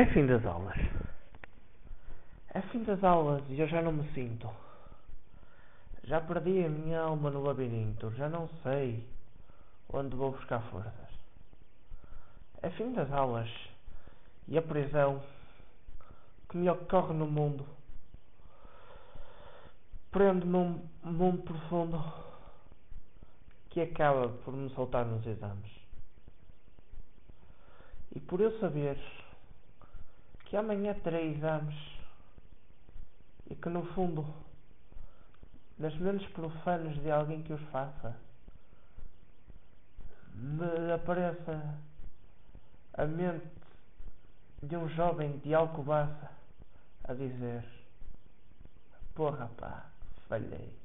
É fim das aulas. É fim das aulas e eu já não me sinto. Já perdi a minha alma no labirinto. Já não sei onde vou buscar forças. É fim das aulas e a prisão que me ocorre no mundo prende-me um mundo profundo que acaba por me soltar nos exames. E por eu saber que amanhã terei exames e que no fundo nas mentes profanas de alguém que os faça me apareça a mente de um jovem de Alcobaça a dizer porra pá, falhei.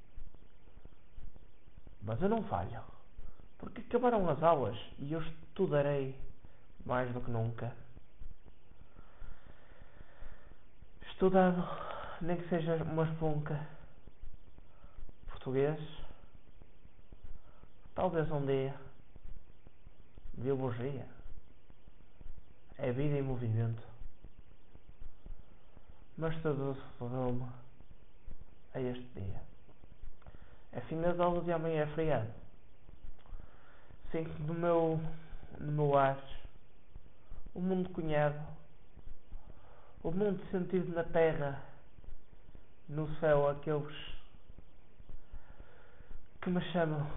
Mas eu não falho porque acabaram as aulas e eu estudarei mais do que nunca estudando, nem que seja uma esponca. Português. Talvez um dia. Biologia. É vida em movimento. Mas tudo se resume a este dia. É fim das aulas e amanhã é feriado. Sinto no meu, no meu ar o mundo cunhado o mundo sentido na terra, no céu, aqueles que me chamam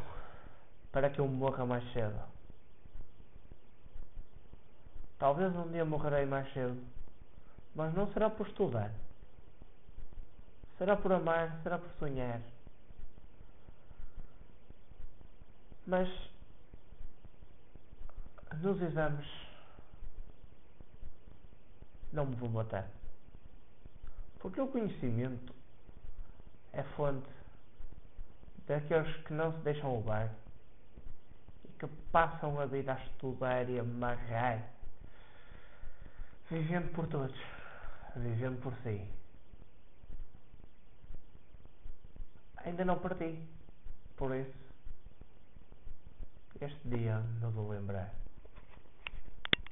para que eu morra mais cedo. Talvez um dia morrerei mais cedo, mas não será por estudar. Será por amar, será por sonhar. Mas nos exames não me vou matar. Porque o conhecimento é fonte daqueles que não se deixam levar e que passam a vida a estudar e a amarrar, vivendo por todos, vivendo por si. Ainda não parti, por isso, este dia não vou lembrar.